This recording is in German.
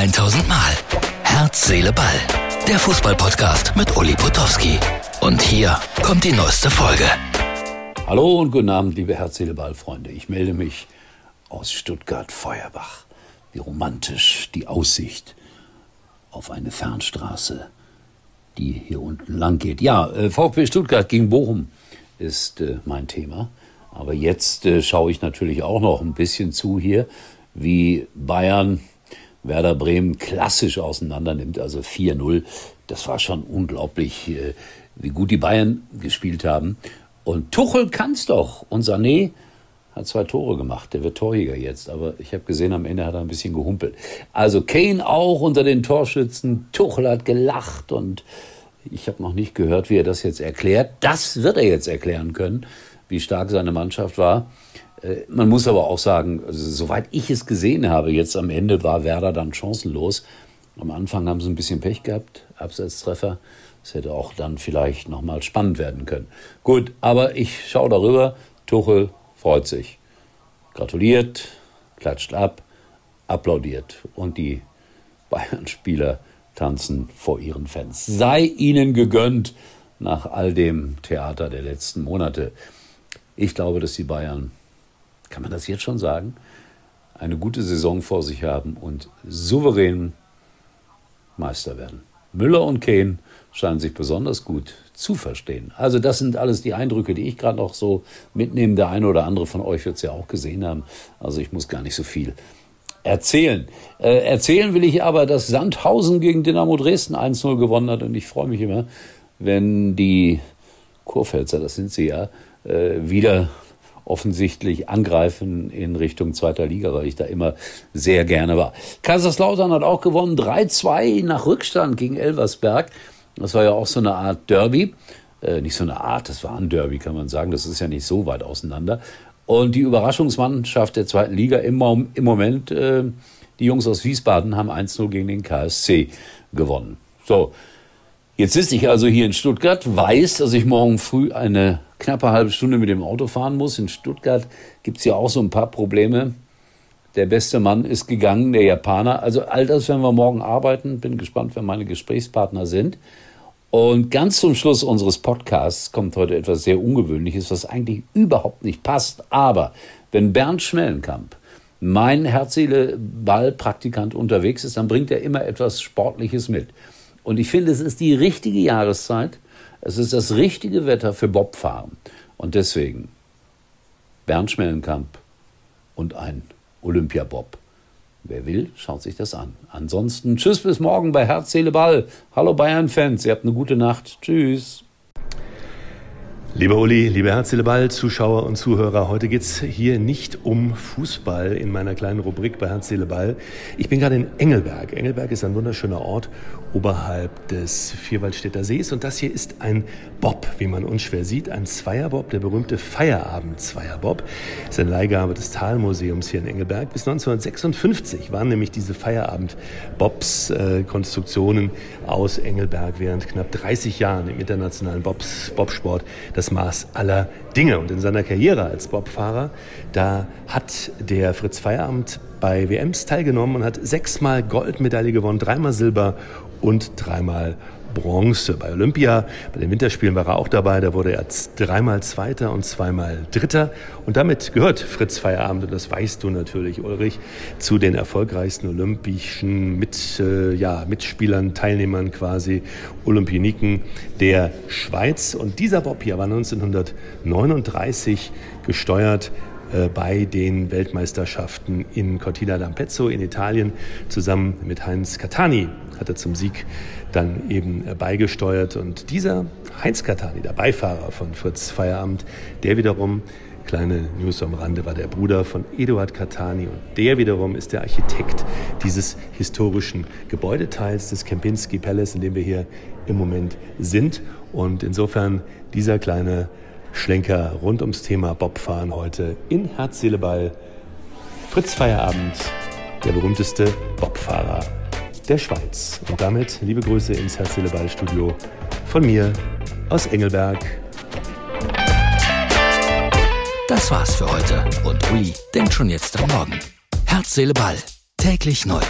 1000 Mal. Herz, Seele, Ball. Der Fußballpodcast mit Uli Potowski. Und hier kommt die neueste Folge. Hallo und guten Abend, liebe Herz, Seele, Ball Freunde. Ich melde mich aus Stuttgart-Feuerbach. Wie romantisch die Aussicht auf eine Fernstraße, die hier unten lang geht. Ja, äh, VfB Stuttgart gegen Bochum ist äh, mein Thema. Aber jetzt äh, schaue ich natürlich auch noch ein bisschen zu hier, wie Bayern Werder Bremen klassisch auseinander nimmt, also 4-0. Das war schon unglaublich, äh, wie gut die Bayern gespielt haben. Und Tuchel kann's doch. Und Sané hat zwei Tore gemacht. Der wird Torjäger jetzt. Aber ich habe gesehen, am Ende hat er ein bisschen gehumpelt. Also Kane auch unter den Torschützen. Tuchel hat gelacht und ich habe noch nicht gehört, wie er das jetzt erklärt. Das wird er jetzt erklären können, wie stark seine Mannschaft war. Äh, man muss aber auch sagen, also, soweit ich es gesehen habe, jetzt am Ende war Werder dann chancenlos. Am Anfang haben sie ein bisschen Pech gehabt, Abseitstreffer. Es hätte auch dann vielleicht nochmal spannend werden können. Gut, aber ich schaue darüber. Tuchel freut sich. Gratuliert, klatscht ab, applaudiert. Und die Bayern-Spieler tanzen vor ihren Fans. Sei ihnen gegönnt nach all dem Theater der letzten Monate. Ich glaube, dass die Bayern kann man das jetzt schon sagen, eine gute Saison vor sich haben und souverän Meister werden. Müller und Kane scheinen sich besonders gut zu verstehen. Also das sind alles die Eindrücke, die ich gerade noch so mitnehme. Der eine oder andere von euch wird es ja auch gesehen haben. Also ich muss gar nicht so viel erzählen. Äh, erzählen will ich aber, dass Sandhausen gegen Dynamo Dresden 1-0 gewonnen hat und ich freue mich immer, wenn die Kurpfälzer, das sind sie ja, äh, wieder offensichtlich angreifen in Richtung zweiter Liga, weil ich da immer sehr gerne war. Kaiserslautern hat auch gewonnen, 3-2 nach Rückstand gegen Elversberg. Das war ja auch so eine Art Derby. Äh, nicht so eine Art, das war ein Derby, kann man sagen. Das ist ja nicht so weit auseinander. Und die Überraschungsmannschaft der zweiten Liga im, im Moment, äh, die Jungs aus Wiesbaden haben 1-0 gegen den KSC gewonnen. So, Jetzt sitze ich also hier in Stuttgart, weiß, dass ich morgen früh eine knappe halbe Stunde mit dem Auto fahren muss. In Stuttgart gibt es ja auch so ein paar Probleme. Der beste Mann ist gegangen, der Japaner. Also all das werden wir morgen arbeiten. Bin gespannt, wer meine Gesprächspartner sind. Und ganz zum Schluss unseres Podcasts kommt heute etwas sehr Ungewöhnliches, was eigentlich überhaupt nicht passt. Aber wenn Bernd Schmellenkamp, mein Herzseele-Ball-Praktikant unterwegs ist, dann bringt er immer etwas Sportliches mit. Und ich finde, es ist die richtige Jahreszeit, es ist das richtige Wetter für Bobfahren. Und deswegen Bernd Schmellenkamp und ein Olympiabob. Wer will, schaut sich das an. Ansonsten tschüss bis morgen bei Herz, Seele, Ball. Hallo Bayern-Fans, ihr habt eine gute Nacht. Tschüss. Lieber Uli, liebe Herzleball, Zuschauer und Zuhörer, heute geht's hier nicht um Fußball in meiner kleinen Rubrik bei Herzleball. Ich bin gerade in Engelberg. Engelberg ist ein wunderschöner Ort oberhalb des Vierwaldstätter Sees und das hier ist ein Bob, wie man unschwer sieht, ein Zweierbob, der berühmte Feierabend-Zweierbob. Ist eine Leihgabe des Talmuseums hier in Engelberg. Bis 1956 waren nämlich diese Feierabend-Bobs äh, aus Engelberg während knapp 30 Jahren im internationalen Bobs, Bobsport das Maß aller Dinge. Und in seiner Karriere als Bobfahrer, da hat der Fritz Feierabend bei WMs teilgenommen und hat sechsmal Goldmedaille gewonnen, dreimal Silber und dreimal Bronze. Bei Olympia, bei den Winterspielen war er auch dabei. Da wurde er dreimal Zweiter und zweimal Dritter. Und damit gehört Fritz Feierabend, und das weißt du natürlich, Ulrich, zu den erfolgreichsten olympischen Mit, äh, ja, Mitspielern, Teilnehmern quasi, Olympioniken der Schweiz. Und dieser Bob hier war 1939 gesteuert äh, bei den Weltmeisterschaften in Cortina d'Ampezzo in Italien zusammen mit Heinz Catani hat er zum Sieg dann eben äh, beigesteuert. Und dieser Heinz Catani, der Beifahrer von Fritz Feierabend, der wiederum Kleine News am Rande war der Bruder von Eduard Catani und der wiederum ist der Architekt dieses historischen Gebäudeteils des Kempinski Palace, in dem wir hier im Moment sind. Und insofern dieser kleine Schlenker rund ums Thema Bobfahren heute in Herz, Seele, Ball. Fritz Feierabend, der berühmteste Bobfahrer der Schweiz. Und damit liebe Grüße ins Herz, Seele, Ball Studio von mir aus Engelberg. Das war's für heute und Uli denkt schon jetzt am Morgen. Herz, Seele, Ball. Täglich neu.